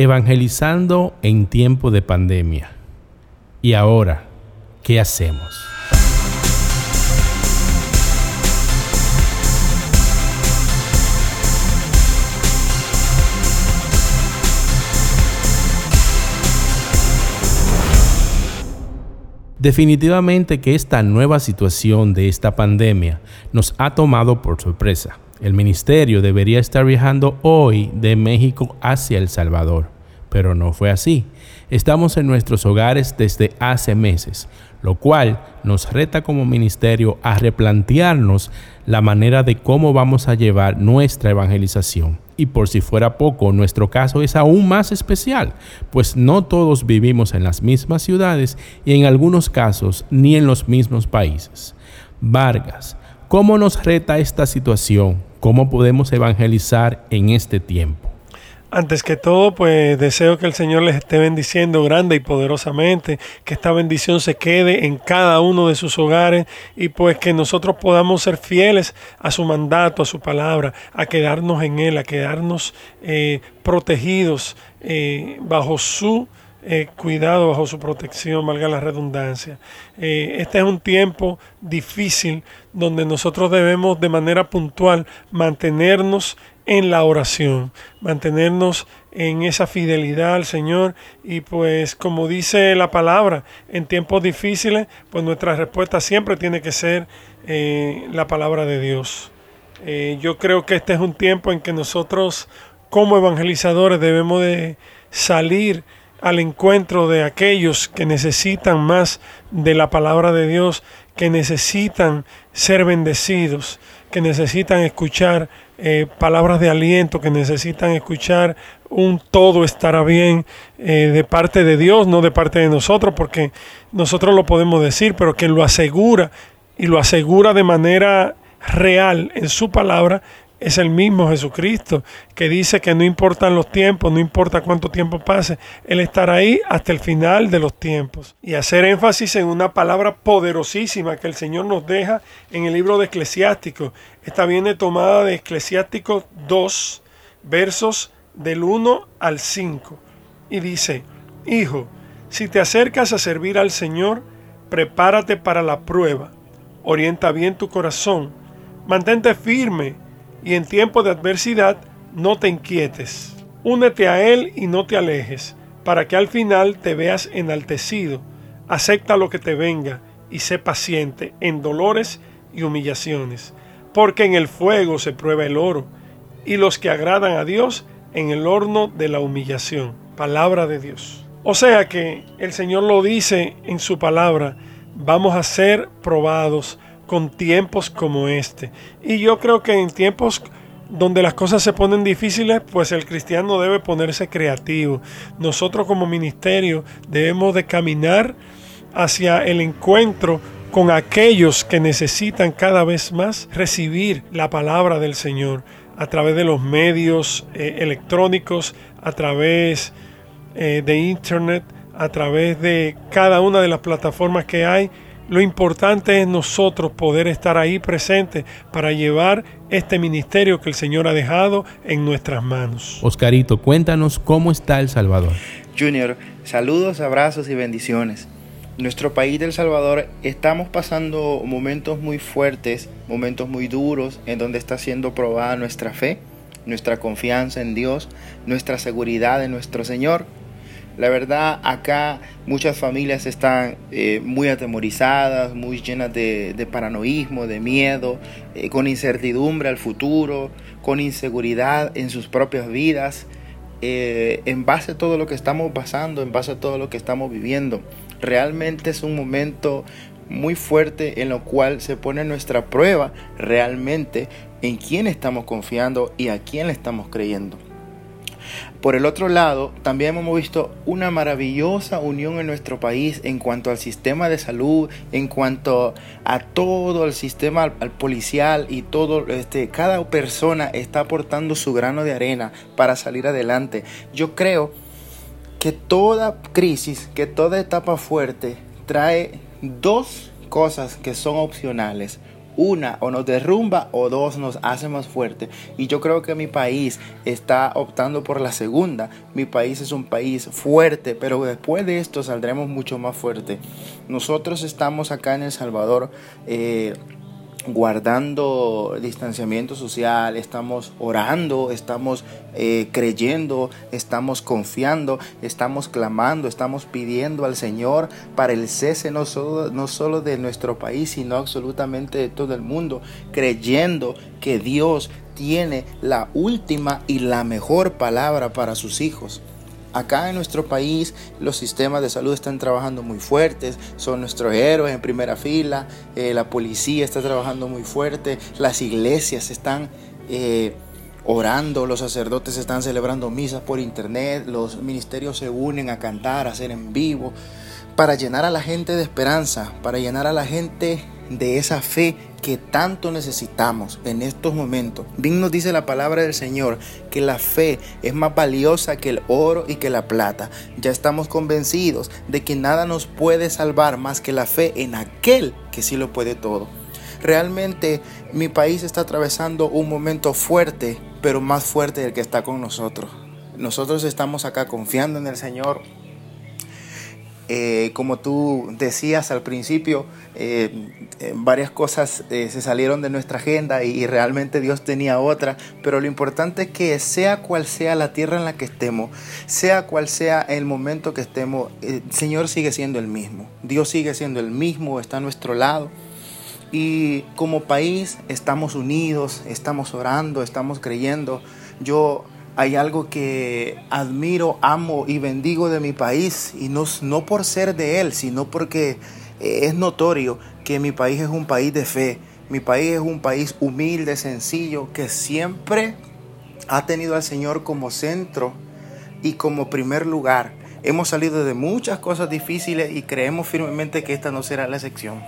evangelizando en tiempo de pandemia. Y ahora, ¿qué hacemos? Definitivamente que esta nueva situación de esta pandemia nos ha tomado por sorpresa. El ministerio debería estar viajando hoy de México hacia El Salvador, pero no fue así. Estamos en nuestros hogares desde hace meses, lo cual nos reta como ministerio a replantearnos la manera de cómo vamos a llevar nuestra evangelización. Y por si fuera poco, nuestro caso es aún más especial, pues no todos vivimos en las mismas ciudades y en algunos casos ni en los mismos países. Vargas, ¿cómo nos reta esta situación? ¿Cómo podemos evangelizar en este tiempo? Antes que todo, pues deseo que el Señor les esté bendiciendo grande y poderosamente, que esta bendición se quede en cada uno de sus hogares y pues que nosotros podamos ser fieles a su mandato, a su palabra, a quedarnos en Él, a quedarnos eh, protegidos eh, bajo su eh, cuidado, bajo su protección, valga la redundancia. este es un tiempo difícil donde nosotros debemos de manera puntual mantenernos en la oración, mantenernos en esa fidelidad al Señor y pues como dice la palabra, en tiempos difíciles, pues nuestra respuesta siempre tiene que ser eh, la palabra de Dios. Eh, yo creo que este es un tiempo en que nosotros como evangelizadores debemos de salir al encuentro de aquellos que necesitan más de la palabra de Dios, que necesitan ser bendecidos, que necesitan escuchar eh, palabras de aliento, que necesitan escuchar un todo estará bien eh, de parte de Dios, no de parte de nosotros, porque nosotros lo podemos decir, pero quien lo asegura y lo asegura de manera real en su palabra es el mismo Jesucristo que dice que no importan los tiempos, no importa cuánto tiempo pase, Él estará ahí hasta el final de los tiempos. Y hacer énfasis en una palabra poderosísima que el Señor nos deja en el libro de Eclesiástico. Esta viene tomada de Eclesiástico 2, versos del 1 al 5. Y dice, Hijo, si te acercas a servir al Señor, prepárate para la prueba, orienta bien tu corazón, mantente firme, y en tiempo de adversidad no te inquietes. Únete a Él y no te alejes, para que al final te veas enaltecido. Acepta lo que te venga y sé paciente en dolores y humillaciones, porque en el fuego se prueba el oro, y los que agradan a Dios en el horno de la humillación. Palabra de Dios. O sea que el Señor lo dice en su palabra, vamos a ser probados, con tiempos como este. Y yo creo que en tiempos donde las cosas se ponen difíciles, pues el cristiano debe ponerse creativo. Nosotros como ministerio debemos de caminar hacia el encuentro con aquellos que necesitan cada vez más recibir la palabra del Señor a través de los medios eh, electrónicos, a través eh, de internet, a través de cada una de las plataformas que hay lo importante es nosotros poder estar ahí presentes para llevar este ministerio que el Señor ha dejado en nuestras manos. Oscarito, cuéntanos cómo está El Salvador. Junior, saludos, abrazos y bendiciones. Nuestro país del Salvador estamos pasando momentos muy fuertes, momentos muy duros, en donde está siendo probada nuestra fe, nuestra confianza en Dios, nuestra seguridad en nuestro Señor la verdad, acá muchas familias están eh, muy atemorizadas, muy llenas de, paranoísmo, de miedo, eh, con incertidumbre al futuro, con inseguridad en sus propias vidas, eh, en base a todo lo que estamos pasando, en base a todo lo que estamos viviendo. Realmente es un momento muy fuerte en lo cual se pone nuestra prueba realmente en quién estamos confiando y a quién le estamos creyendo. Por el otro lado, también hemos visto una maravillosa unión en nuestro país en cuanto al sistema de salud, en cuanto a todo el sistema al, policial y todo, este, cada persona está aportando su grano de arena para salir adelante. Yo creo que toda crisis, que toda etapa fuerte trae dos cosas que son opcionales. Una o nos derrumba o dos nos hace más fuerte. Y yo creo que mi país está optando por la segunda. Mi país es un país fuerte, pero después de esto saldremos mucho más fuerte. Nosotros estamos acá en El Salvador. Eh, guardando distanciamiento social, estamos orando, estamos eh, creyendo, estamos confiando, estamos clamando, estamos pidiendo al Señor para el cese no solo, no solo de nuestro país, sino absolutamente de todo el mundo, creyendo que Dios tiene la última y la mejor palabra para sus hijos. Acá en nuestro país los sistemas de salud están trabajando muy fuertes, son nuestros héroes en primera fila, eh, la policía está trabajando muy fuerte, las iglesias están eh, orando, los sacerdotes están celebrando misas por internet, los ministerios se unen a cantar, a hacer en vivo, para llenar a la gente de esperanza, para llenar a la gente de esa fe que tanto necesitamos en estos momentos. Bien nos dice la palabra del Señor que la fe es más valiosa que el oro y que la plata. Ya estamos convencidos de que nada nos puede salvar más que la fe en aquel que sí lo puede todo. Realmente mi país está atravesando un momento fuerte, pero más fuerte del que está con nosotros. Nosotros estamos acá confiando en el Señor, eh, como tú decías al principio, eh, eh, varias cosas se salieron de nuestra agenda y, realmente Dios tenía otra, pero lo importante es que sea cual sea la tierra en la que estemos, sea cual sea el momento que estemos, el Señor sigue siendo el mismo, Dios sigue siendo el mismo, está a nuestro lado. Y como país estamos unidos, estamos orando, estamos creyendo. Yo hay algo que admiro, amo y bendigo de mi país, y no, no por ser de él, sino porque eh, es notorio que mi país es un país de fe, mi país es un país humilde, sencillo, que siempre ha tenido al Señor como centro y como primer lugar. Hemos salido de muchas cosas difíciles y creemos firmemente que esta no será la excepción.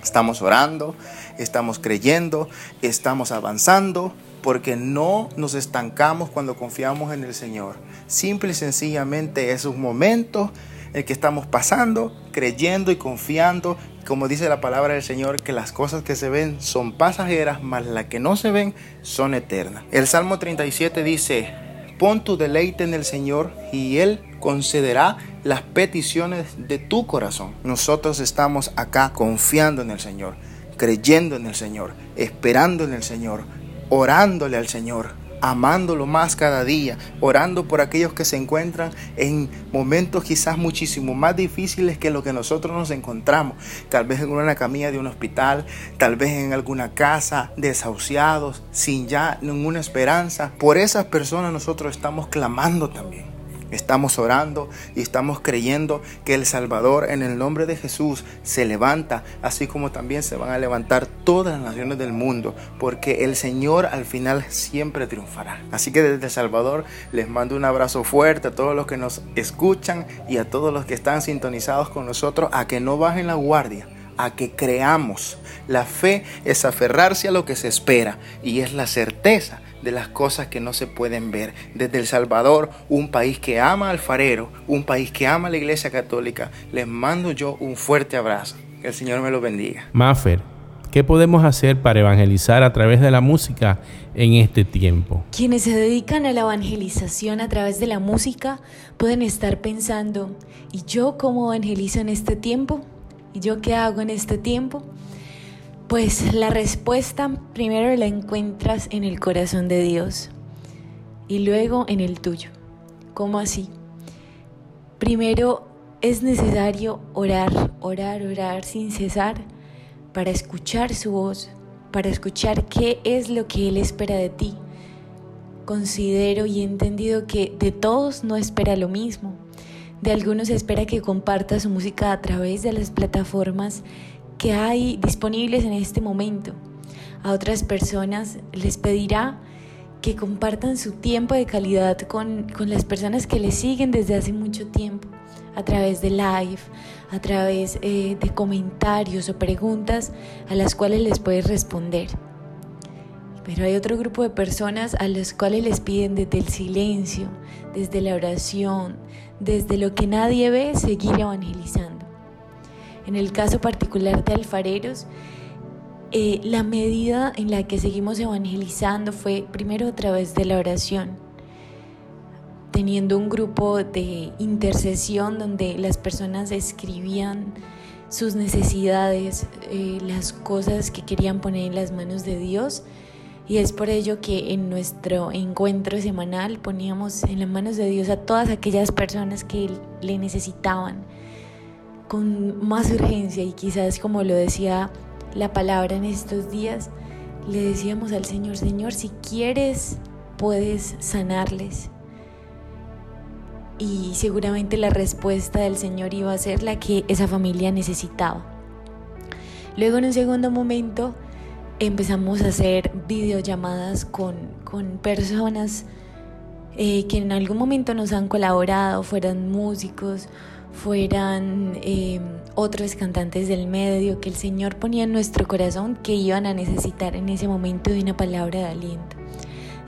Estamos orando, estamos creyendo, estamos avanzando porque no nos estancamos cuando confiamos en el Señor. Simple y sencillamente es un momento en que estamos pasando, creyendo y confiando, como dice la palabra del Señor, que las cosas que se ven son pasajeras, mas las que no se ven son eternas. El Salmo 37 dice, pon tu deleite en el Señor y Él concederá las peticiones de tu corazón. Nosotros estamos acá confiando en el Señor, creyendo en el Señor, esperando en el Señor, orándole al Señor, amándolo más cada día, orando por aquellos que se encuentran en momentos quizás muchísimo más difíciles que lo que nosotros nos encontramos, tal vez en una camilla de un hospital, tal vez en alguna casa, desahuciados, sin ya ninguna esperanza. Por esas personas nosotros estamos clamando también. Estamos orando y estamos creyendo que el Salvador en el nombre de Jesús se levanta, así como también se van a levantar todas las naciones del mundo, porque el Señor al final siempre triunfará. Así que desde El Salvador les mando un abrazo fuerte a todos los que nos escuchan y a todos los que están sintonizados con nosotros a que no bajen la guardia a que creamos. La fe es aferrarse a lo que se espera y es la certeza de las cosas que no se pueden ver. Desde El Salvador, un país que ama al farero, un país que ama a la Iglesia Católica, les mando yo un fuerte abrazo. Que el Señor me lo bendiga. Maffer, ¿qué podemos hacer para evangelizar a través de la música en este tiempo? Quienes se dedican a la evangelización a través de la música pueden estar pensando, ¿y yo cómo evangelizo en este tiempo? ¿Y yo qué hago en este tiempo? Pues la respuesta primero la encuentras en el corazón de Dios y luego en el tuyo. ¿Cómo así? Primero es necesario orar, orar, orar sin cesar para escuchar su voz, para escuchar qué es lo que Él espera de ti. Considero y he entendido que de todos no espera lo mismo. De algunos espera que comparta su música a través de las plataformas que hay disponibles en este momento. A otras personas les pedirá que compartan su tiempo de calidad con, las personas que les siguen desde hace mucho tiempo, a través de live, a través eh, de comentarios o preguntas a las cuales les puedes responder. Pero hay otro grupo de personas a las cuales les piden desde el silencio, desde la oración, desde lo que nadie ve, seguir evangelizando. En el caso particular de alfareros, eh, la medida en la que seguimos evangelizando fue primero a través de la oración, teniendo un grupo de intercesión donde las personas escribían sus necesidades, eh, las cosas que querían poner en las manos de Dios. Y es por ello que en nuestro encuentro semanal poníamos en las manos de Dios a todas aquellas personas que le necesitaban con más urgencia y quizás como lo decía la palabra en estos días, le decíamos al Señor, Señor, si quieres, puedes sanarles. Y seguramente la respuesta del Señor iba a ser la que esa familia necesitaba. Luego en un segundo momento empezamos a hacer videollamadas con, con personas eh, que en algún momento nos han colaborado, fueran músicos, fueran eh, otros cantantes del medio que el Señor ponía en nuestro corazón que iban a necesitar en ese momento de una palabra de aliento.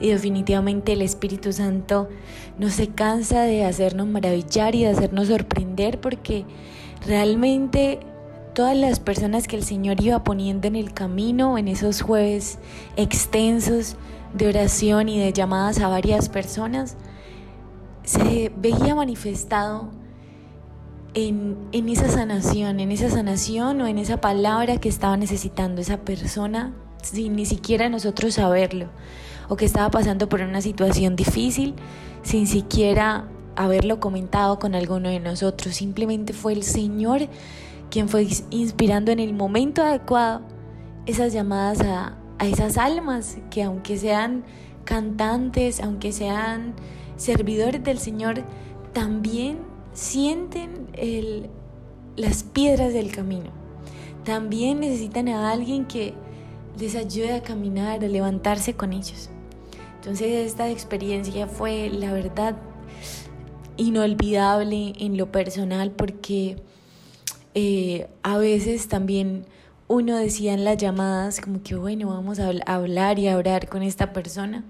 Y definitivamente el Espíritu Santo no se cansa de hacernos maravillar y de hacernos sorprender porque realmente todas las personas que el Señor iba poniendo en el camino en esos jueves extensos de oración y de llamadas a varias personas, se veía manifestado en, esa sanación, en esa sanación o en esa palabra que estaba necesitando esa persona sin ni siquiera nosotros saberlo, o que estaba pasando por una situación difícil sin siquiera haberlo comentado con alguno de nosotros. Simplemente fue el Señor quien fue inspirando en el momento adecuado esas llamadas a, esas almas que aunque sean cantantes, aunque sean servidores del Señor, también sienten el, las piedras del camino. También necesitan a alguien que les ayude a caminar, a levantarse con ellos. Entonces esta experiencia fue, la verdad, inolvidable en lo personal porque eh, a veces también uno decía en las llamadas como que bueno, vamos a hablar y a orar con esta persona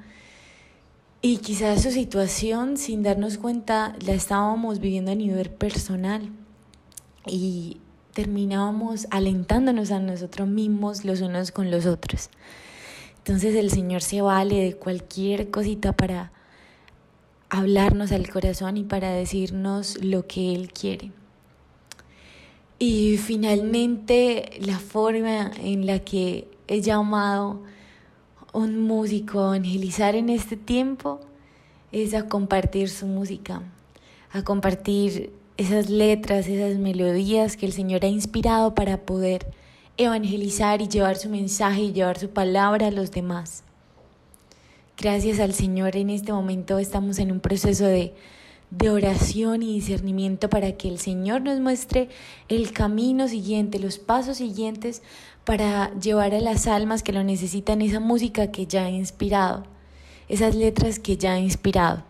y quizás su situación, sin darnos cuenta, la estábamos viviendo a nivel personal y terminábamos alentándonos a nosotros mismos los unos con los otros. Entonces el Señor se vale de cualquier cosita para hablarnos al corazón y para decirnos lo que Él quiere. Y finalmente la forma en la que he llamado un músico evangelizar en este tiempo es a compartir su música, a compartir esas letras, esas melodías que el Señor ha inspirado para poder evangelizar y llevar su mensaje y llevar su palabra a los demás. Gracias al Señor en este momento estamos en un proceso de, de oración y discernimiento para que el Señor nos muestre el camino siguiente, los pasos siguientes para llevar a las almas que lo necesitan esa música que ya ha inspirado, esas letras que ya ha inspirado.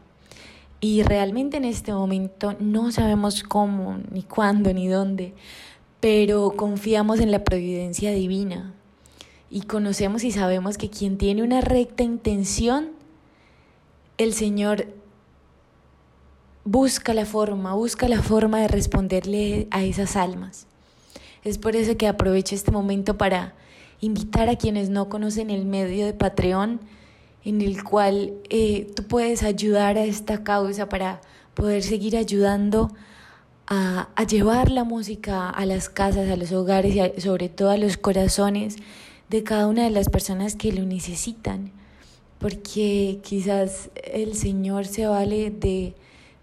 Y realmente en este momento no sabemos cómo, ni cuándo, ni dónde, pero confiamos en la providencia divina y conocemos y sabemos que quien tiene una recta intención, el Señor busca la forma, busca la forma de responderle a esas almas. Es por eso que aprovecho este momento para invitar a quienes no conocen el medio de Patreon, en el cual eh, tú puedes ayudar a esta causa para poder seguir ayudando a, a, llevar la música a las casas, a los hogares y sobre todo a los corazones de cada una de las personas que lo necesitan. Porque quizás el Señor se vale de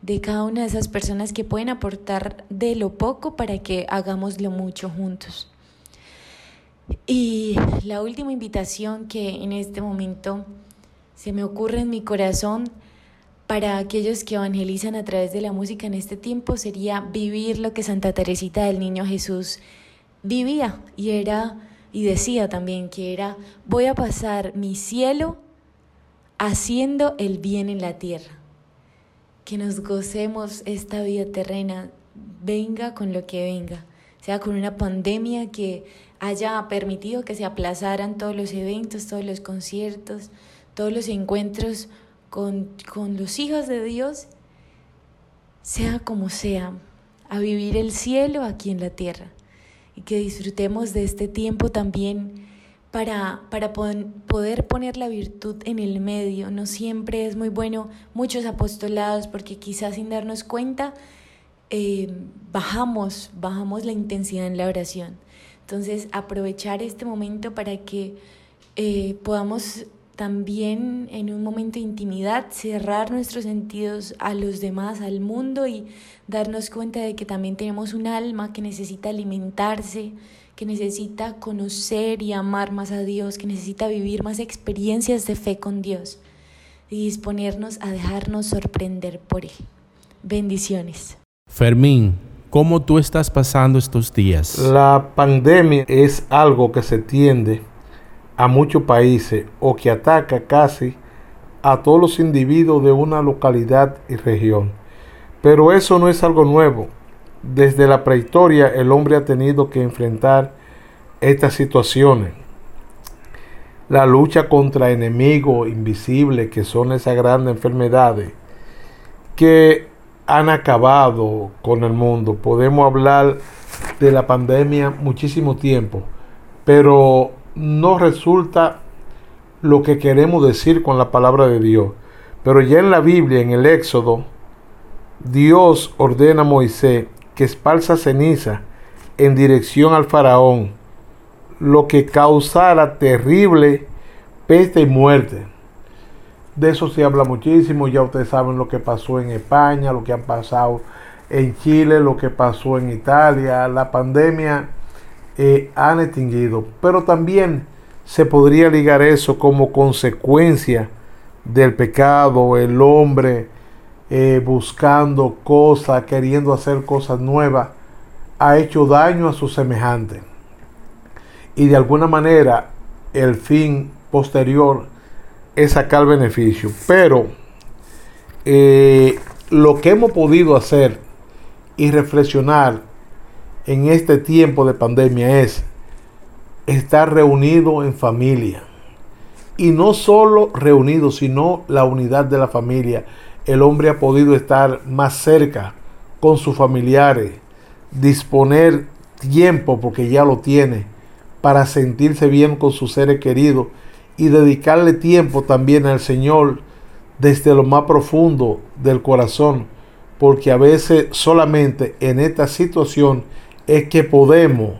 de cada una de esas personas que pueden aportar de lo poco para que hagamos lo mucho juntos. Y la última invitación que en este momento se me ocurre en mi corazón para aquellos que evangelizan a través de la música en este tiempo sería vivir lo que Santa Teresita del Niño Jesús vivía y era y decía también que era voy a pasar mi cielo haciendo el bien en la tierra que nos gocemos esta vida terrena, venga con lo que venga, sea con una pandemia que haya permitido que se aplazaran todos los eventos, todos los conciertos, todos los encuentros con, con los hijos de Dios, sea como sea, a vivir el cielo aquí en la tierra. Y que disfrutemos de este tiempo también para, para poder poner la virtud en el medio. No siempre es muy bueno muchos apostolados porque quizás sin darnos cuenta eh, bajamos, bajamos la intensidad en la oración. Entonces aprovechar este momento para que eh, podamos también en un momento de intimidad cerrar nuestros sentidos a los demás, al mundo y darnos cuenta de que también tenemos un alma que necesita alimentarse, que necesita conocer y amar más a Dios, que necesita vivir más experiencias de fe con Dios y disponernos a dejarnos sorprender por Él. Bendiciones. Fermín, ¿cómo tú estás pasando estos días? La pandemia es algo que se tiende a muchos países o que ataca casi a todos los individuos de una localidad y región. Pero eso no es algo nuevo. Desde la prehistoria el hombre ha tenido que enfrentar estas situaciones. La lucha contra enemigos invisibles que son esas grandes enfermedades que han acabado con el mundo. Podemos hablar de la pandemia muchísimo tiempo, pero no resulta lo que queremos decir con la palabra de Dios. Pero ya en la Biblia, en el Éxodo, Dios ordena a Moisés que esparza ceniza en dirección al faraón, lo que causara terrible peste y muerte. De eso se habla muchísimo, ya ustedes saben lo que pasó en España, lo que han pasado en Chile, lo que pasó en Italia, la pandemia eh, han extinguido, pero también se podría ligar eso como consecuencia del pecado, el hombre eh, buscando cosas, queriendo hacer cosas nuevas, ha hecho daño a su semejante. Y de alguna manera el fin posterior es sacar beneficio. Pero eh, lo que hemos podido hacer y reflexionar en este tiempo de pandemia es estar reunido en familia. Y no solo reunido, sino la unidad de la familia. El hombre ha podido estar más cerca con sus familiares, disponer tiempo, porque ya lo tiene, para sentirse bien con sus seres queridos y dedicarle tiempo también al Señor desde lo más profundo del corazón, porque a veces solamente en esta situación es que podemos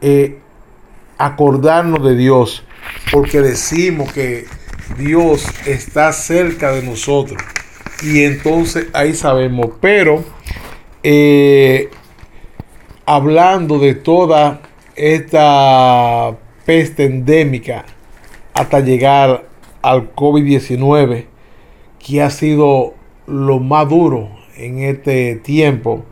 eh, acordarnos de Dios, porque decimos que Dios está cerca de nosotros. Y entonces ahí sabemos, pero eh, hablando de toda esta peste endémica hasta llegar al COVID-19, que ha sido lo más duro en este tiempo,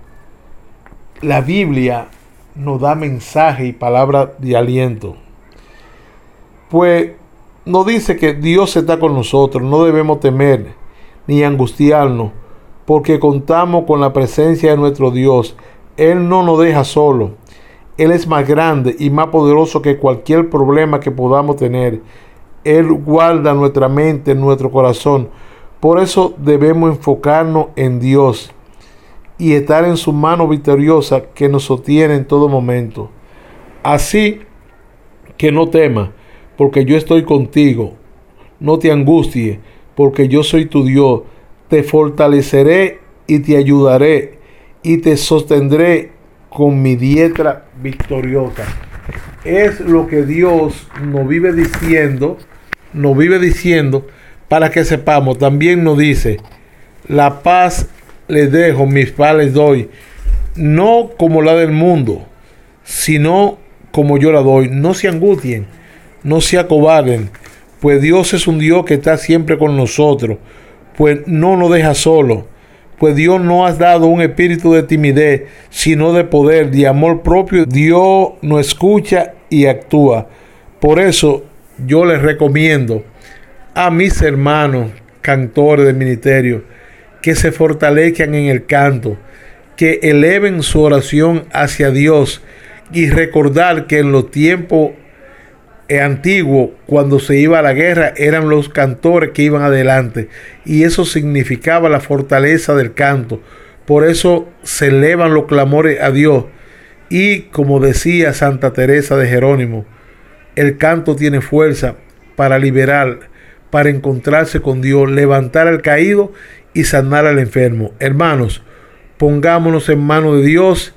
la Biblia nos da mensaje y palabra de aliento. Pues nos dice que Dios está con nosotros, no debemos temer ni angustiarnos, porque contamos con la presencia de nuestro Dios. Él no nos deja solo. Él es más grande y más poderoso que cualquier problema que podamos tener. Él guarda nuestra mente, nuestro corazón. Por eso debemos enfocarnos en Dios y estar en su mano victoriosa que nos sostiene en todo momento. Así que no temas, porque yo estoy contigo. No te angusties, porque yo soy tu Dios. Te fortaleceré y te ayudaré y te sostendré con mi diestra victoriosa. Es lo que Dios nos vive diciendo, nos vive diciendo para que sepamos. También nos dice, la paz les dejo, mis paz les doy, no como la del mundo, sino como yo la doy. No se angustien, no se acobarden, pues Dios es un Dios que está siempre con nosotros, pues no nos deja solo, pues Dios no ha dado un espíritu de timidez, sino de poder, de amor propio. Dios nos escucha y actúa. Por eso yo les recomiendo a mis hermanos cantores del ministerio que se fortalezcan en el canto, que eleven su oración hacia Dios y recordar que en los tiempos antiguos, cuando se iba a la guerra, eran los cantores que iban adelante y eso significaba la fortaleza del canto. Por eso se elevan los clamores a Dios y como decía Santa Teresa de Jerónimo, el canto tiene fuerza para liberar, para encontrarse con Dios, levantar al caído y sanar al enfermo. Hermanos, pongámonos en manos de Dios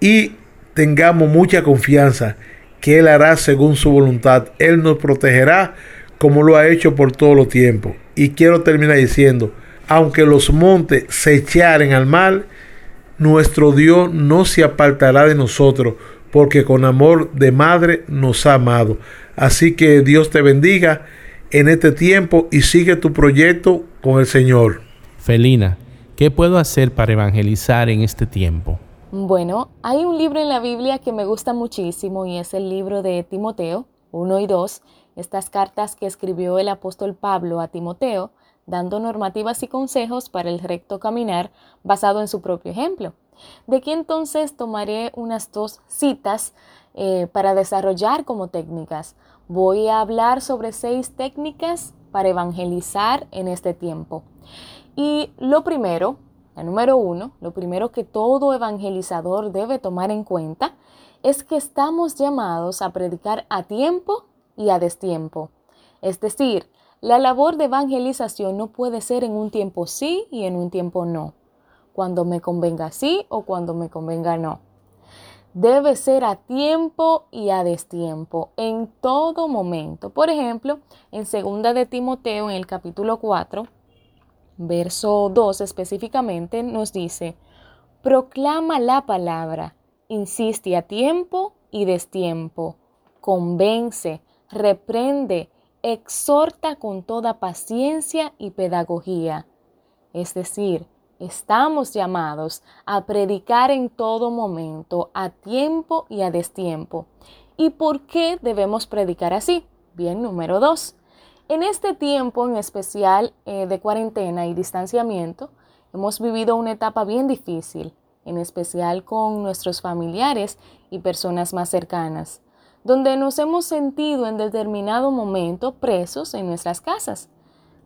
y tengamos mucha confianza que Él hará según su voluntad. Él nos protegerá como lo ha hecho por todo los tiempo. Y quiero terminar diciendo, aunque los montes se echaren al mal, nuestro Dios no se apartará de nosotros, porque con amor de madre nos ha amado. Así que Dios te bendiga en este tiempo y sigue tu proyecto con el Señor. Felina, ¿qué puedo hacer para evangelizar en este tiempo? Bueno, hay un libro en la Biblia que me gusta muchísimo y es el libro de Timoteo 1 y 2, estas cartas que escribió el apóstol Pablo a Timoteo, dando normativas y consejos para el recto caminar basado en su propio ejemplo. De aquí entonces tomaré unas dos citas eh, para desarrollar como técnicas. Voy a hablar sobre seis técnicas para evangelizar en este tiempo. Y lo primero la número uno, lo primero que todo evangelizador debe tomar en cuenta es que estamos llamados a predicar a tiempo y a destiempo. Es decir, la labor de evangelización no puede ser en un tiempo sí y en un tiempo no, cuando me convenga sí o cuando me convenga no. Debe ser a tiempo y a destiempo, en todo momento. Por ejemplo, en segunda de Timoteo, en el capítulo 4, verso 2 específicamente, nos dice, proclama la palabra, insiste a tiempo y destiempo, convence, reprende, exhorta con toda paciencia y pedagogía. Es decir, estamos llamados a predicar en todo momento, a tiempo y a destiempo. ¿Y por qué debemos predicar así? Bien, número dos, en este tiempo en especial eh, de cuarentena y distanciamiento, hemos vivido una etapa bien difícil, en especial con nuestros familiares y personas más cercanas, donde nos hemos sentido en determinado momento presos en nuestras casas,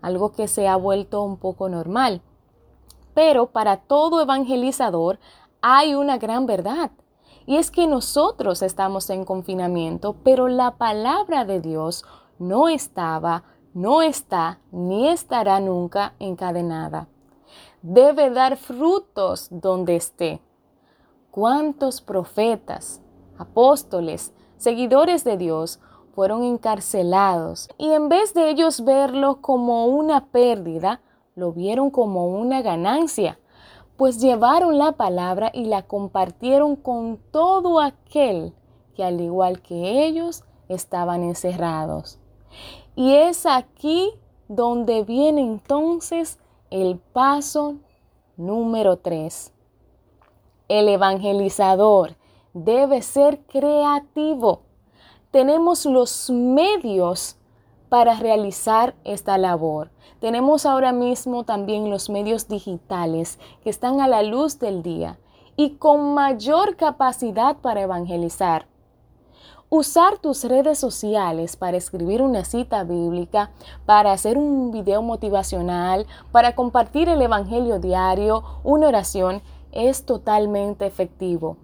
algo que se ha vuelto un poco normal. Pero para todo evangelizador hay una gran verdad. Y es que nosotros estamos en confinamiento, pero la palabra de Dios no estaba, no está ni estará nunca encadenada. Debe dar frutos donde esté. ¿Cuántos profetas, apóstoles, seguidores de Dios fueron encarcelados y en vez de ellos verlo como una pérdida, lo vieron como una ganancia? Pues llevaron la palabra y la compartieron con todo aquel que al igual que ellos estaban encerrados. Y es aquí donde viene entonces el paso número 3. El evangelizador debe ser creativo. Tenemos los medios para realizar esta labor. Tenemos ahora mismo también los medios digitales que están a la luz del día y con mayor capacidad para evangelizar. Usar tus redes sociales para escribir una cita bíblica, para hacer un video motivacional, para compartir el Evangelio diario, una oración, es totalmente efectivo.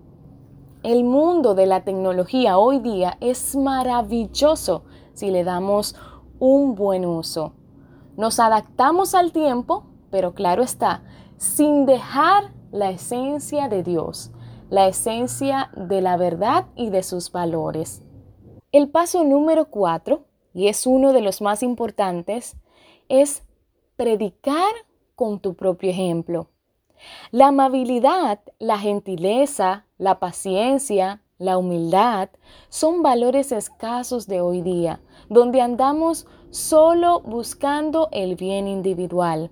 El mundo de la tecnología hoy día es maravilloso si le damos un buen uso. Nos adaptamos al tiempo, pero claro está, sin dejar la esencia de Dios la esencia de la verdad y de sus valores. El paso número cuatro, y es uno de los más importantes, es predicar con tu propio ejemplo. La amabilidad, la gentileza, la paciencia, la humildad son valores escasos de hoy día, donde andamos solo buscando el bien individual.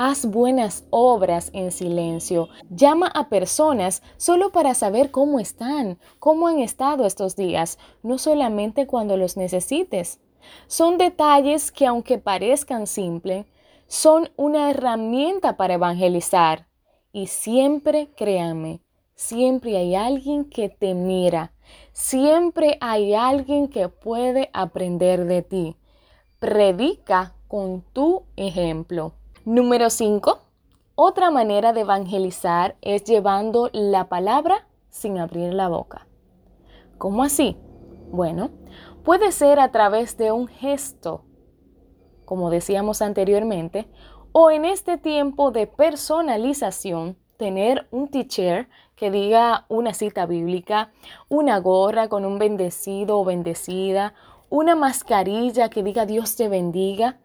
Haz buenas obras en silencio. Llama a personas solo para saber cómo están, cómo han estado estos días, no solamente cuando los necesites. Son detalles que aunque parezcan simples, son una herramienta para evangelizar. Y siempre, créanme, siempre hay alguien que te mira. Siempre hay alguien que puede aprender de ti. Predica con tu ejemplo. Número 5. Otra manera de evangelizar es llevando la palabra sin abrir la boca. ¿Cómo así? Bueno, Puede ser a través de un gesto, como decíamos anteriormente, o en este tiempo de personalización, tener un teacher que diga una cita bíblica, una gorra con un bendecido o bendecida, una mascarilla que diga Dios te bendiga,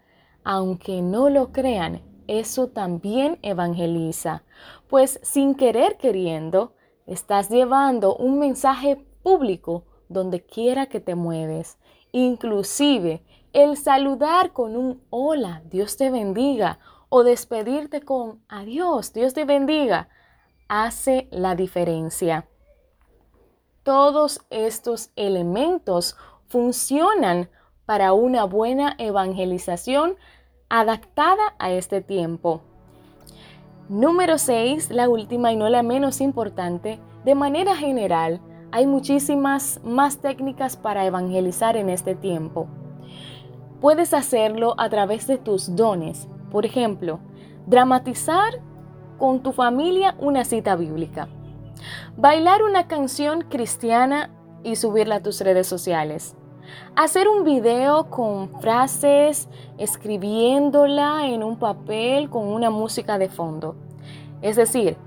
aunque no lo crean, eso también evangeliza, pues sin querer queriendo, estás llevando un mensaje público donde quiera que te mueves. Inclusive el saludar con un hola, Dios te bendiga, o despedirte con adiós, Dios te bendiga, hace la diferencia. Todos estos elementos funcionan para una buena evangelización adaptada a este tiempo. Número 6, la última y no la menos importante, de manera general, hay muchísimas más técnicas para evangelizar en este tiempo. Puedes hacerlo a través de tus dones. Por ejemplo, dramatizar con tu familia una cita bíblica. Bailar una canción cristiana y subirla a tus redes sociales. Hacer un video con frases, escribiéndola en un papel con una música de fondo. Es decir,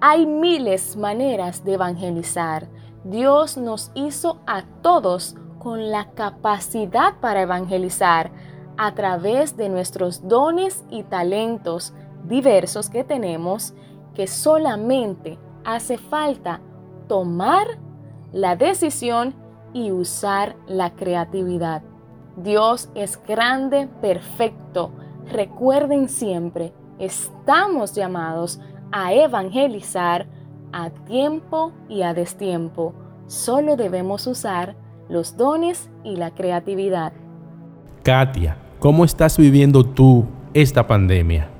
hay miles maneras de evangelizar. Dios nos hizo a todos con la capacidad para evangelizar a través de nuestros dones y talentos diversos que tenemos que solamente hace falta tomar la decisión y usar la creatividad. Dios es grande, perfecto. Recuerden siempre, estamos llamados a evangelizar a tiempo y a destiempo. Solo debemos usar los dones y la creatividad. Katia, ¿cómo estás viviendo tú esta pandemia?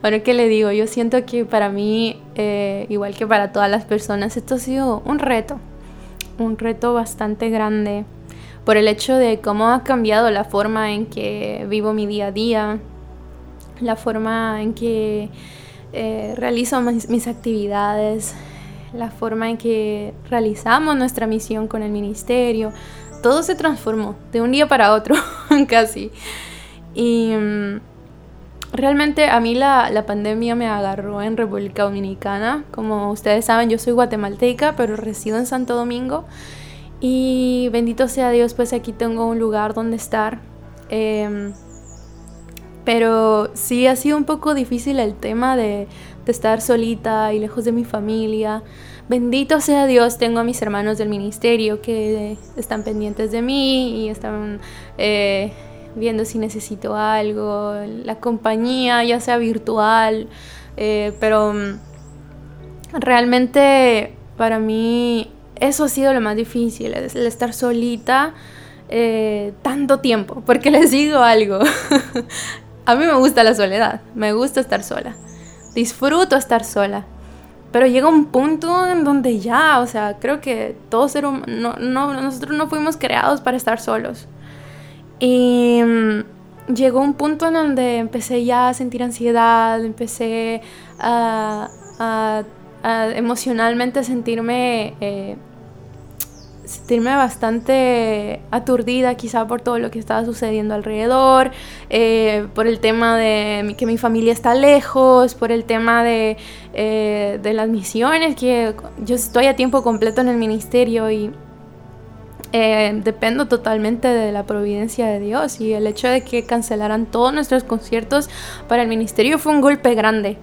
Bueno, ¿qué le digo? Yo siento que para mí, eh, igual que para todas las personas, esto ha sido un reto, un reto bastante grande por el hecho de cómo ha cambiado la forma en que vivo mi día a día, la forma en que eh, realizo mis actividades, la forma en que realizamos nuestra misión con el ministerio, todo se transformó de un día para otro, casi. Y mm, realmente a mí la, la, pandemia me agarró en República Dominicana. Como ustedes saben, yo soy guatemalteca, pero resido en Santo Domingo. Y bendito sea Dios, pues aquí tengo un lugar donde estar. Em, pero sí ha sido un poco difícil el tema de de estar solita y lejos de mi familia. Bendito sea Dios, tengo a mis hermanos del ministerio que están pendientes de mí y están eh, viendo si necesito algo, la compañía, ya sea virtual, eh, pero mm, realmente para mí eso ha sido lo más difícil, el estar solita eh, tanto tiempo, porque les digo algo, a mí me gusta la soledad, me gusta estar sola disfruto estar sola. Pero llega un punto en donde ya, o sea, creo que todos ser no, no, nosotros no fuimos creados para estar solos. Y mm, llegó un punto en donde empecé ya a sentir ansiedad, empecé a, a, a emocionalmente sentirme eh, sentirme bastante aturdida quizá por todo lo que estaba sucediendo alrededor, eh, por el tema de que mi familia está lejos, por el tema de, eh, de las misiones, que yo estoy a tiempo completo en el ministerio y eh, dependo totalmente de la providencia de Dios y el hecho de que cancelaran todos nuestros conciertos para el ministerio fue un golpe grande.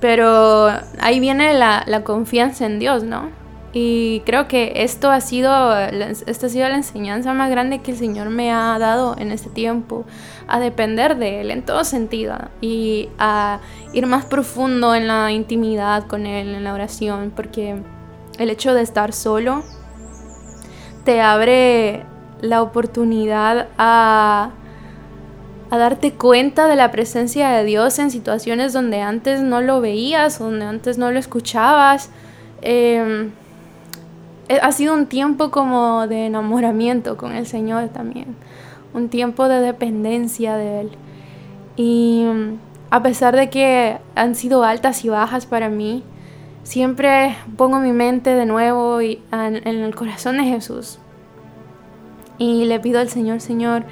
Pero ahí viene la, confianza en Dios, ¿no? Y creo que esto ha sido, esta ha sido la enseñanza más grande que el Señor me ha dado en este tiempo, a depender de Él en todo sentido y a ir más profundo en la intimidad con Él, en la oración, porque el hecho de estar solo te abre la oportunidad a, a darte cuenta de la presencia de Dios en situaciones donde antes no lo veías, donde antes no lo escuchabas. Eh, eh, ha sido un tiempo como de enamoramiento con el Señor también, un tiempo de dependencia de Él. Y mm, a pesar de que han sido altas y bajas para mí, siempre pongo mi mente de nuevo en el corazón de Jesús. Y le pido al Señor, Señor,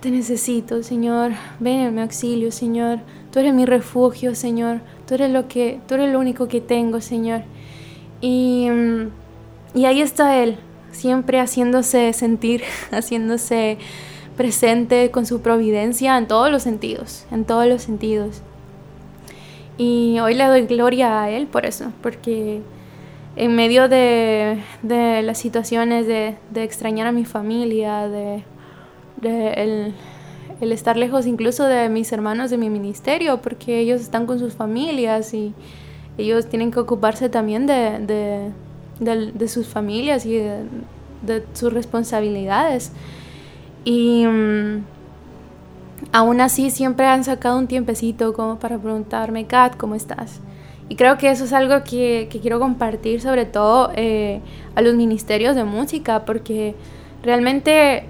te necesito, Señor, ven en mi auxilio, Señor. Tú eres mi refugio, Señor. Tú eres lo que, tú eres lo único que tengo, Señor. Y, y ahí está Él, siempre haciéndose sentir, haciéndose presente con su providencia en todos los sentidos, en todos los sentidos. Y hoy le doy gloria a Él por eso, porque en medio de, de las situaciones de, de, extrañar a mi familia, de, el, el, estar lejos incluso de mis hermanos de mi ministerio, porque ellos están con sus familias y ellos tienen que ocuparse también de, de sus familias y de, sus responsabilidades. Y um, aún así siempre han sacado un tiempecito como para preguntarme, Kat, ¿cómo estás? Y creo que eso es algo que, quiero compartir sobre todo eh, a los ministerios de música, porque realmente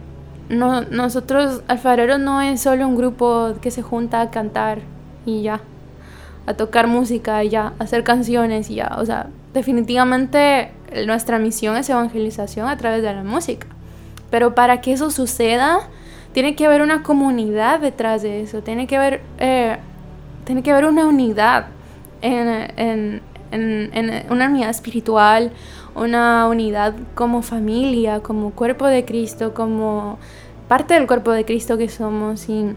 no, nosotros, alfareros, no es solo un grupo que se junta a cantar y ya, a tocar música y ya, a hacer canciones y ya. O sea, definitivamente nuestra misión es evangelización a través de la música. Pero para que eso suceda, tiene que haber una comunidad detrás de eso, tiene que haber, eh, tiene que haber una unidad en, una unidad espiritual, una unidad como familia, como cuerpo de Cristo, como parte del cuerpo de Cristo que somos. Y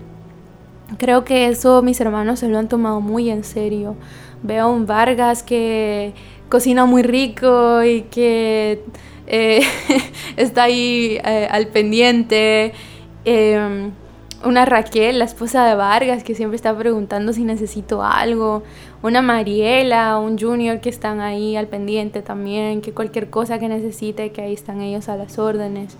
creo que eso mis hermanos se lo han tomado muy en serio. Veo un Vargas que cocina muy rico y que eh, está ahí eh, al pendiente. Em, una Raquel, la esposa de Vargas, que siempre está preguntando si necesito algo, una Mariela, un Junior que están ahí al pendiente también, que cualquier cosa que necesite, que ahí están ellos a las órdenes,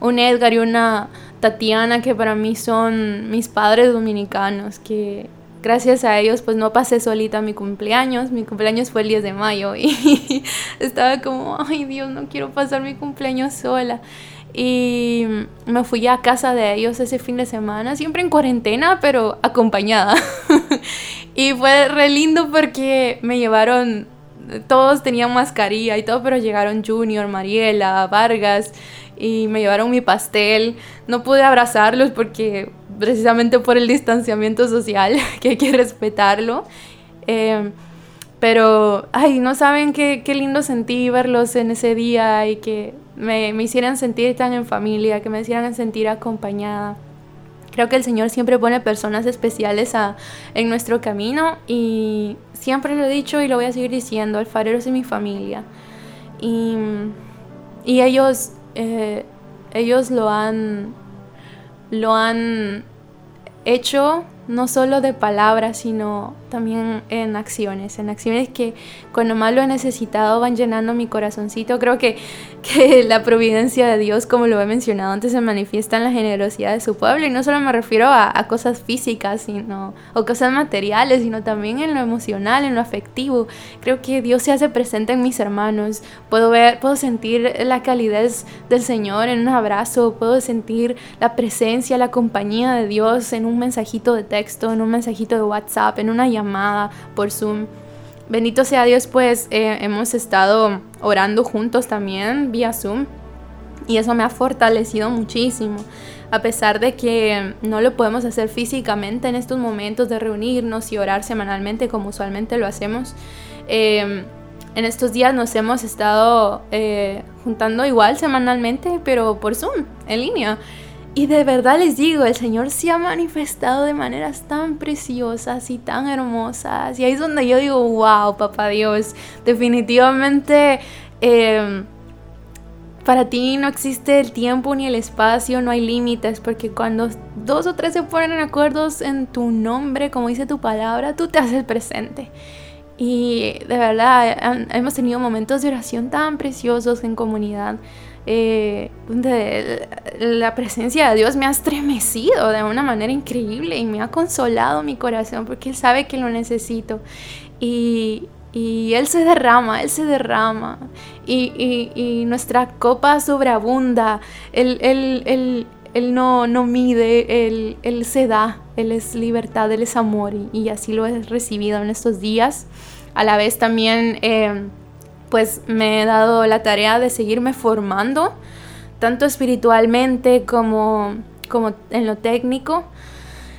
un Edgar y una Tatiana que para mí son mis padres dominicanos, que gracias a ellos pues no pasé solita mi cumpleaños, mi cumpleaños fue el 10 de mayo y estaba como, ay Dios, no quiero pasar mi cumpleaños sola. Y me fui a casa de ellos ese fin de semana, siempre en cuarentena, pero acompañada. y fue re lindo porque me llevaron, todos tenían mascarilla y todo, pero llegaron Junior, Mariela, Vargas y me llevaron mi pastel. No pude abrazarlos porque precisamente por el distanciamiento social, que hay que respetarlo. Eh, pero, ay, no saben qué, qué lindo sentí verlos en ese día y que me, me hicieran sentir tan en familia, que me hicieran sentir acompañada. Creo que el Señor siempre pone personas especiales a, en nuestro camino y siempre lo he dicho y lo voy a seguir diciendo, alfareros es mi familia. Y, y ellos, eh, ellos lo han, lo han hecho no solo de palabras, sino también en acciones, en acciones que cuando más lo he necesitado van llenando mi corazoncito. Creo que, que la providencia de Dios, como lo he mencionado antes, se manifiesta en la generosidad de su pueblo. Y no solo me refiero a, cosas físicas sino, o cosas materiales, sino también en lo emocional, en lo afectivo. Creo que Dios se hace presente en mis hermanos. Puedo ver, puedo sentir la calidez del Señor en un abrazo, puedo sentir la presencia, la compañía de Dios en un mensajito de texto, en un mensajito de WhatsApp, en una llamada por Zoom. Bendito sea Dios, pues eh, hemos estado orando juntos también vía Zoom y eso me ha fortalecido muchísimo. A pesar de que no lo podemos hacer físicamente en estos momentos de reunirnos y orar semanalmente como usualmente lo hacemos, em, en estos días nos hemos estado eh, juntando igual semanalmente, pero por Zoom, en línea. Y de verdad les digo, el Señor se ha manifestado de maneras tan preciosas y tan hermosas. Y ahí es donde yo digo, wow, papá Dios, definitivamente em, para ti no existe el tiempo ni el espacio, no hay límites, porque cuando dos o tres se ponen en acuerdos en tu nombre, como dice tu palabra, tú te haces presente. Y de verdad, hemos tenido momentos de oración tan preciosos en comunidad eh, la presencia de Dios me ha estremecido de una manera increíble y me ha consolado mi corazón porque Él sabe que lo necesito. Y, y Él se derrama, Él se derrama. Y, y, nuestra copa sobreabunda. Él, él, él, él no, no, mide, él, él, se da. Él es libertad, Él es amor. Y, así lo he recibido en estos días. A la vez también... Eh, pues me he dado la tarea de seguirme formando, tanto espiritualmente como, como en lo técnico.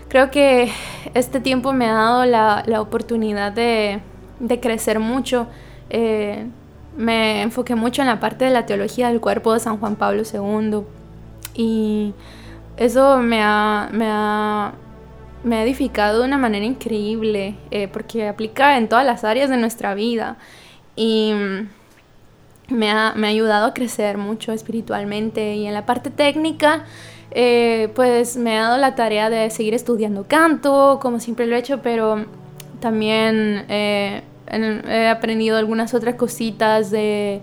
Creo que este tiempo me ha dado la, la oportunidad de, de, crecer mucho. Eh, me enfoqué mucho en la parte de la teología del cuerpo de San Juan Pablo II y eso me ha, me ha, me ha edificado de una manera increíble eh, porque aplica en todas las áreas de nuestra vida y me ha, me ha ayudado a crecer mucho espiritualmente y en la parte técnica eh, pues me ha dado la tarea de seguir estudiando canto como siempre lo he hecho pero también eh, he aprendido algunas otras cositas de,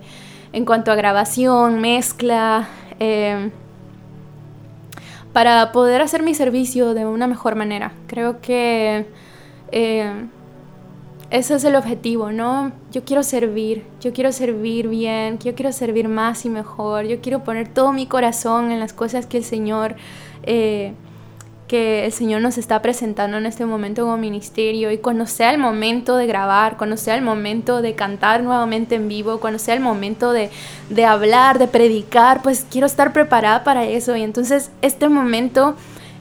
en cuanto a grabación, mezcla, eh, para poder hacer mi servicio de una mejor manera. Creo que eh, ese es el objetivo, ¿no? Yo quiero servir, yo quiero servir bien, yo quiero servir más y mejor, yo quiero poner todo mi corazón en las cosas que el Señor... Eh, que el Señor nos está presentando en este momento como ministerio y cuando sea el momento de grabar, cuando sea el momento de cantar nuevamente en vivo, cuando sea el momento de, de hablar, de predicar, pues quiero estar preparada para eso y entonces este momento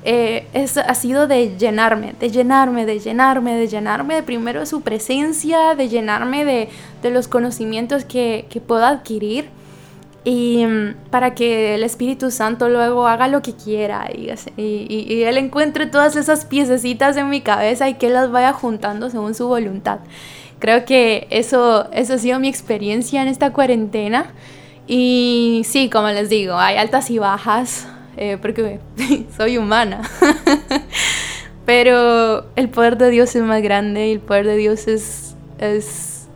eh, es, ha sido de llenarme, de llenarme, de llenarme, de llenarme de primero de su presencia, de llenarme de, de los conocimientos que, que puedo adquirir y mm, para que el Espíritu Santo luego haga lo que quiera y, y, Él encuentre todas esas piececitas en mi cabeza y que las vaya juntando según su voluntad. Creo que eso, eso ha sido mi experiencia en esta cuarentena. Y sí, como les digo, hay altas y bajas, eh, porque soy humana. Pero el poder de Dios es más grande y el poder de Dios es, es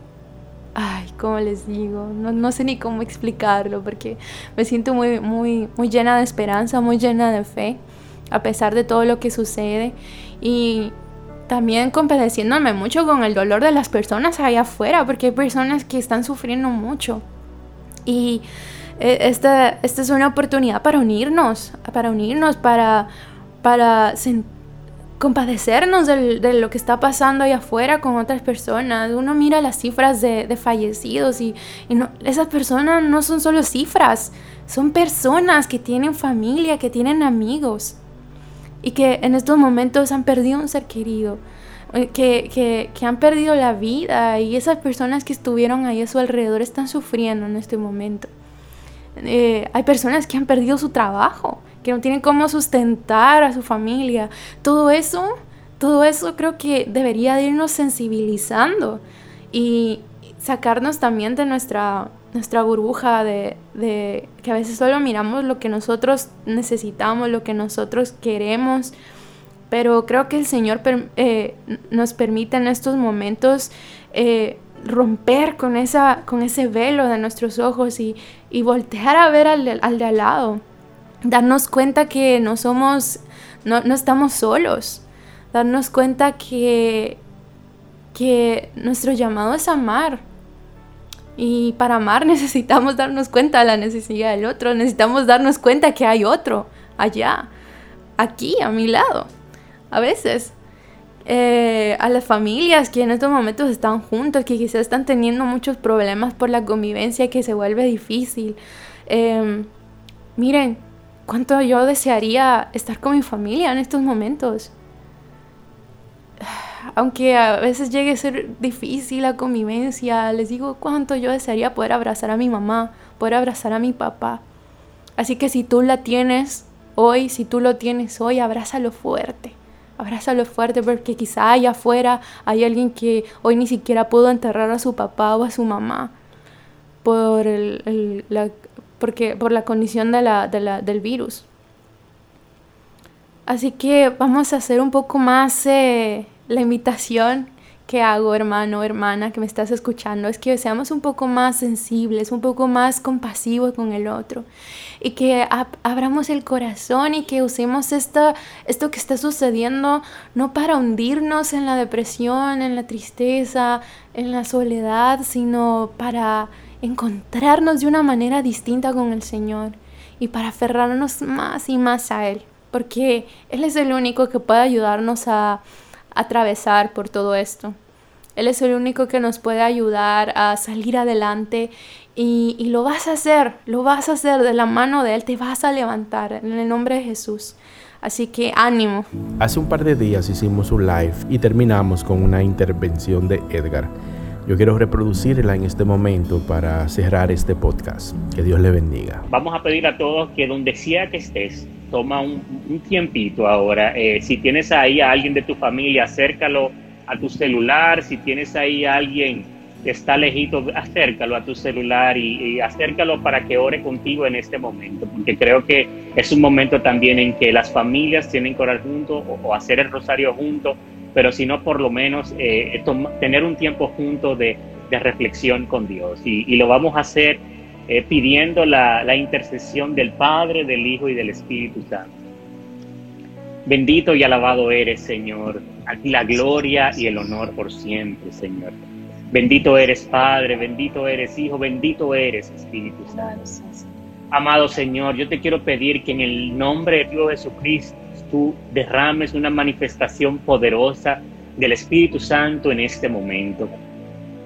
ay, ¿cómo les digo? No, no, sé ni cómo explicarlo porque me siento muy, muy, muy llena de esperanza, muy llena de fe, a pesar de todo lo que sucede. Y también compadeciéndome mucho con el dolor de las personas allá afuera, porque hay personas que están sufriendo mucho. Y esta, esta es una oportunidad para unirnos, para unirnos, para, para compadecernos de, lo que está pasando ahí afuera con otras personas. Uno mira las cifras de, fallecidos y, esas personas no son solo cifras, son personas que tienen familia, que tienen amigos y que en estos momentos han perdido un ser querido, eh, que, que han perdido la vida y esas personas que estuvieron ahí a su alrededor están sufriendo en este momento. Eh, hay personas que han perdido su trabajo, que no tienen cómo sustentar a su familia. Todo eso, todo eso creo que debería irnos sensibilizando y sacarnos también de nuestra, nuestra burbuja de, de, que a veces solo miramos lo que nosotros necesitamos, lo que nosotros queremos. Pero creo que el Señor eh, nos permite en estos momentos eh, romper con, esa, con ese velo de nuestros ojos y, y voltear a ver al, al, de al lado. Darnos cuenta que no somos, no, no estamos solos. Darnos cuenta que, que nuestro llamado es amar. Y para amar necesitamos darnos cuenta de la necesidad del otro. Necesitamos darnos cuenta que hay otro allá, aquí, a mi lado. A veces eh, a las familias que en estos momentos están juntos, que quizás están teniendo muchos problemas por la convivencia que se vuelve difícil. Em, miren, cuánto yo desearía estar con mi familia en estos momentos. Aunque a veces llegue a ser difícil la convivencia, les digo cuánto yo desearía poder abrazar a mi mamá, poder abrazar a mi papá. Así que si tú la tienes hoy, si tú lo tienes hoy, abrázalo fuerte abrázalo fuerte porque quizá allá afuera hay alguien que hoy ni siquiera pudo enterrar a su papá o a su mamá por, el, la, porque, por la condición de la, de la, del virus. Así que vamos a hacer un poco más eh, la invitación que hago, hermano, hermana, que me estás escuchando, es que seamos un poco más sensibles, un poco más compasivos con el otro. Y que abramos el corazón y que usemos esto, esto que está sucediendo no para hundirnos en la depresión, en la tristeza, en la soledad, sino para encontrarnos de una manera distinta con el Señor y para aferrarnos más y más a Él, porque Él es el único que puede ayudarnos a atravesar por todo esto. Él es el único que nos puede ayudar a salir adelante y, y, lo vas a hacer, lo vas a hacer de la mano de Él, te vas a levantar en el nombre de Jesús. Así que ánimo. Hace un par de días hicimos un live y terminamos con una intervención de Edgar. Yo quiero reproducirla en este momento para cerrar este podcast. Que Dios le bendiga. Vamos a pedir a todos que donde sea que estés, toma un, tiempito ahora. Eh, si tienes ahí a alguien de tu familia, acércalo a tu celular. Si tienes ahí a alguien que está lejito, acércalo a tu celular y, acércalo para que ore contigo en este momento, porque creo que es un momento también en que las familias tienen que orar juntos o hacer el rosario juntos pero si no, por lo menos eh, tener un tiempo junto de, reflexión con Dios. Y, lo vamos a hacer eh, pidiendo la, la intercesión del Padre, del Hijo y del Espíritu Santo. Bendito y alabado eres, Señor. A ti la gloria y el honor por siempre, Señor. Bendito eres, Padre, bendito eres, Hijo, bendito eres, Espíritu Santo. Amado Señor, yo te quiero pedir que en el nombre de Dios Jesucristo, tú derrames una manifestación poderosa del Espíritu Santo en este momento.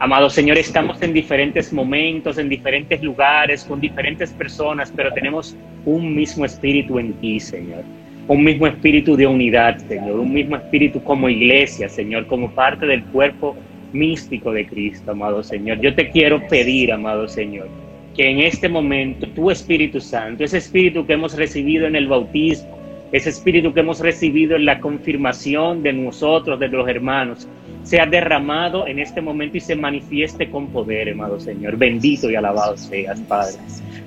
Amado Señor, estamos en diferentes momentos, en diferentes lugares, con diferentes personas, pero tenemos un mismo espíritu en ti, Señor. Un mismo espíritu de unidad, Señor. Un mismo espíritu como iglesia, Señor, como parte del cuerpo místico de Cristo, amado Señor. Yo te quiero pedir, amado Señor, que en este momento tu Espíritu Santo, ese espíritu que hemos recibido en el bautismo, ese espíritu que hemos recibido en la confirmación de nosotros, de los hermanos, sea derramado en este momento y se manifieste con poder, amado Señor. Bendito y alabado seas, Padre.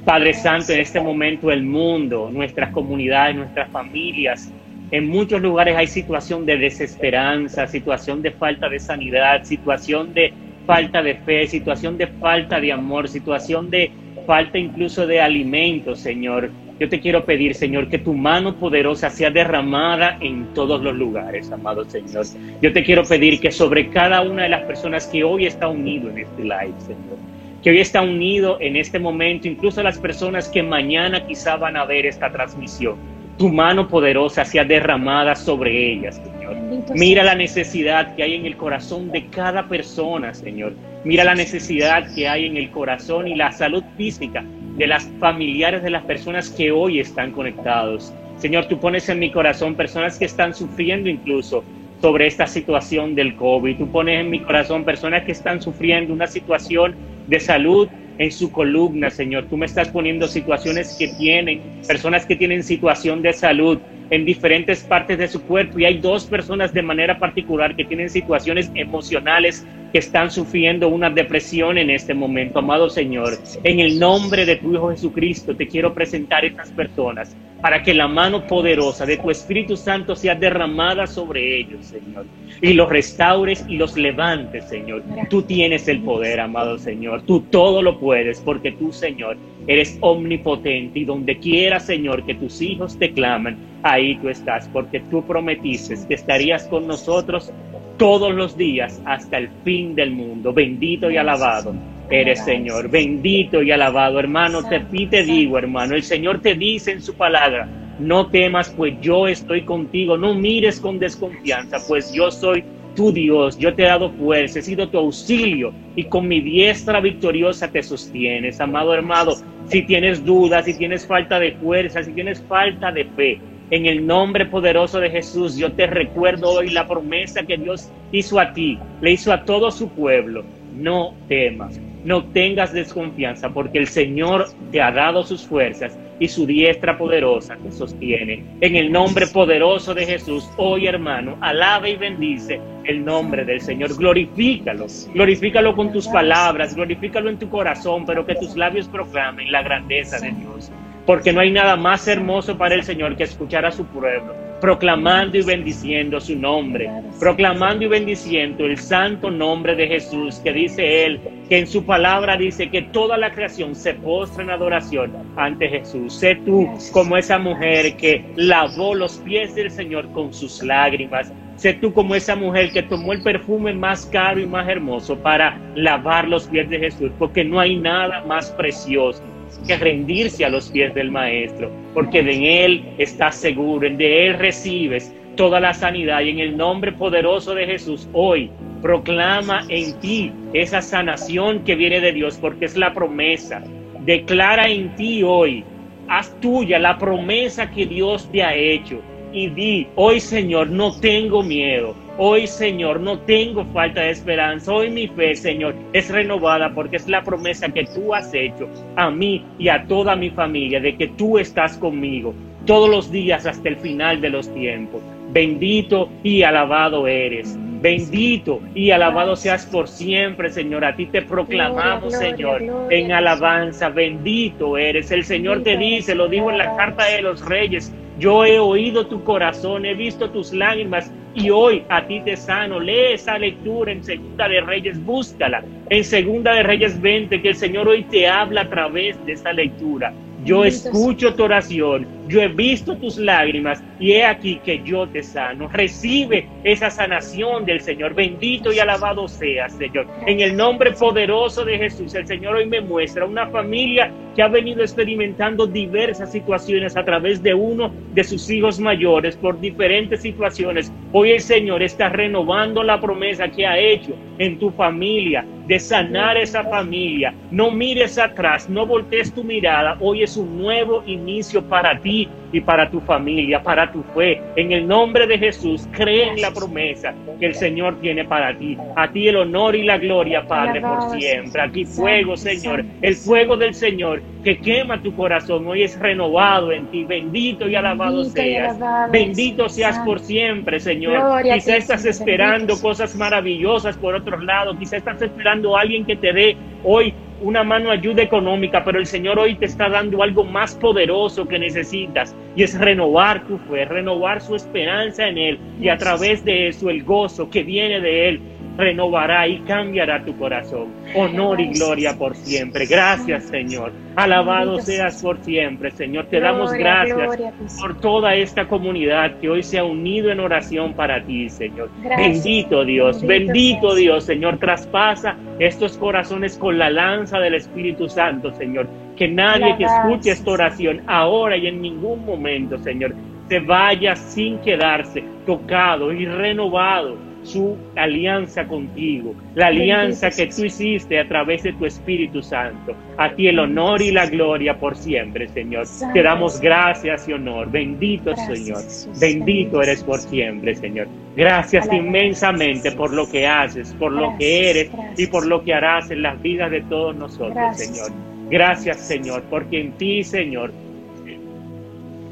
Padre Santo, en este momento el mundo, nuestras comunidades, nuestras familias, en muchos lugares hay situación de desesperanza, situación de falta de sanidad, situación de falta de fe, situación de falta de amor, situación de falta incluso de alimentos, Señor. Yo te quiero pedir, Señor, que tu mano poderosa sea derramada en todos los lugares, amado Señor. Yo te quiero pedir que sobre cada una de las personas que hoy está unido en este live, Señor, que hoy está unido en este momento, incluso las personas que mañana quizá van a ver esta transmisión, tu mano poderosa sea derramada sobre ellas, Señor. Mira la necesidad que hay en el corazón de cada persona, Señor. Mira la necesidad que hay en el corazón y la salud física de las familiares de las personas que hoy están conectados. Señor, tú pones en mi corazón personas que están sufriendo incluso sobre esta situación del COVID. Tú pones en mi corazón personas que están sufriendo una situación de salud en su columna, Señor. Tú me estás poniendo situaciones que tienen, personas que tienen situación de salud en diferentes partes de su cuerpo y hay dos personas de manera particular que tienen situaciones emocionales que están sufriendo una depresión en este momento. Amado Señor, en el nombre de tu Hijo Jesucristo te quiero presentar estas personas para que la mano poderosa de tu Espíritu Santo sea derramada sobre ellos, Señor, y los restaures y los levantes, Señor. Tú tienes el poder, amado Señor. Tú todo lo puedes porque tú, Señor, eres omnipotente y donde quiera, Señor, que tus hijos te claman, ahí tú estás, porque tú prometiste que estarías con nosotros todos los días hasta el fin del mundo. Bendito y alabado eres Señor. Bendito y alabado, hermano. Te, te digo, hermano, el Señor te dice en su palabra, no temas, pues yo estoy contigo. No mires con desconfianza, pues yo soy tu Dios. Yo te he dado fuerza, he sido tu auxilio y con mi diestra victoriosa te sostienes. Amado hermano, si tienes dudas, si tienes falta de fuerza, si tienes falta de fe, en el nombre poderoso de Jesús, yo te recuerdo hoy la promesa que Dios hizo a ti, le hizo a todo su pueblo. No temas, no tengas desconfianza, porque el Señor te ha dado sus fuerzas y su diestra poderosa te sostiene. En el nombre poderoso de Jesús, hoy hermano, alaba y bendice el nombre del Señor. Glorifícalo, glorifícalo con tus palabras, glorifícalo en tu corazón, pero que tus labios proclamen la grandeza de Dios porque no hay nada más hermoso para el Señor que escuchar a su pueblo, proclamando y bendiciendo su nombre, proclamando y bendiciendo el santo nombre de Jesús, que dice Él, que en su palabra dice que toda la creación se postra en adoración ante Jesús. Sé tú como esa mujer que lavó los pies del Señor con sus lágrimas. Sé tú como esa mujer que tomó el perfume más caro y más hermoso para lavar los pies de Jesús, porque no hay nada más precioso que rendirse a los pies del Maestro, porque de Él estás seguro, de Él recibes toda la sanidad y en el nombre poderoso de Jesús hoy Proclama en ti esa sanación que viene de Dios, porque es la promesa. Declara en ti hoy, haz tuya la promesa que Dios te ha hecho. Y di, hoy Señor, no tengo miedo. Hoy Señor, no tengo falta de esperanza. Hoy mi fe, Señor, es renovada porque es la promesa que tú has hecho a mí y a toda mi familia de que tú estás conmigo todos los días hasta el final de los tiempos. Bendito y alabado eres. Bendito y alabado seas por siempre, Señor. A ti te proclamamos, Señor, en alabanza. Bendito eres. El Señor te dice, lo dijo en la carta de los reyes, yo he oído tu corazón, he visto tus lágrimas y hoy a ti te sano. Lee esa lectura en Segunda de Reyes, búscala. En Segunda de Reyes 20, que el Señor hoy te habla a través de esa lectura. Yo escucho tu oración, yo he visto tus lágrimas y he aquí que yo te sano. Recibe esa sanación del Señor. Bendito y alabado seas, Señor. En el nombre poderoso de Jesús, el Señor hoy me muestra una familia que ha venido experimentando diversas situaciones a través de uno de sus hijos mayores por diferentes situaciones. Hoy el Señor está renovando la promesa que ha hecho en tu familia de sanar esa familia. No mires atrás, no voltees tu mirada. Hoy es un nuevo inicio para ti y para tu familia, para tu fe. En el nombre de Jesús, cree en la promesa que el Señor tiene para ti. A ti el honor y la gloria, Padre, por siempre. Aquí fuego, Señor, el fuego del Señor que quema tu corazón hoy es renovado en ti. Bendito y alabado seas. Bendito seas por siempre, Señor. Quizá estás esperando cosas maravillosas por otros lados. Quizá estás esperando a alguien que te dé hoy una mano ayuda económica, pero el Señor hoy te está dando algo más poderoso que necesitas y es renovar tu fe, renovar su esperanza en Él y a través de eso el gozo que viene de Él renovará y cambiará tu corazón. Honor y gloria por siempre. Gracias, Señor. Alabado seas por siempre, Señor. Te damos gracias por toda esta comunidad que hoy se ha unido en oración para ti, Señor. Bendito Dios, bendito Dios, Señor. Traspasa estos corazones con la lanza del Espíritu Santo, Señor. Que nadie que escuche esta oración ahora y en ningún momento, Señor, se vaya sin quedarse tocado y renovado su alianza contigo, la alianza que tú hiciste a través de tu Espíritu Santo. A ti el honor y la gloria por siempre, Señor. Te damos gracias y honor. Bendito Señor. Bendito eres por siempre, Señor. Gracias inmensamente por lo que haces, por lo que eres y por lo que harás en las vidas de todos nosotros, Señor. Gracias, Señor, porque en ti, Señor,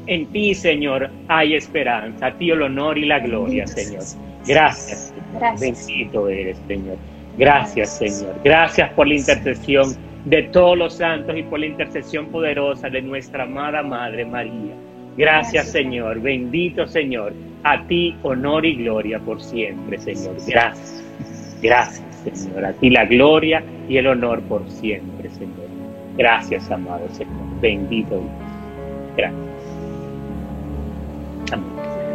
en ti, Señor, hay esperanza. A ti el honor y la gloria, Señor. Gracias, Bendito eres, Señor. Gracias, Señor. Gracias por la intercesión de todos los santos y por la intercesión poderosa de nuestra amada Madre María. Gracias, Señor. Bendito, Señor. A ti honor y gloria por siempre, Señor. Gracias. Gracias, Señor. A ti la gloria y el honor por siempre, Señor. Gracias, amado Señor. Bendito Dios. Gracias. Amén.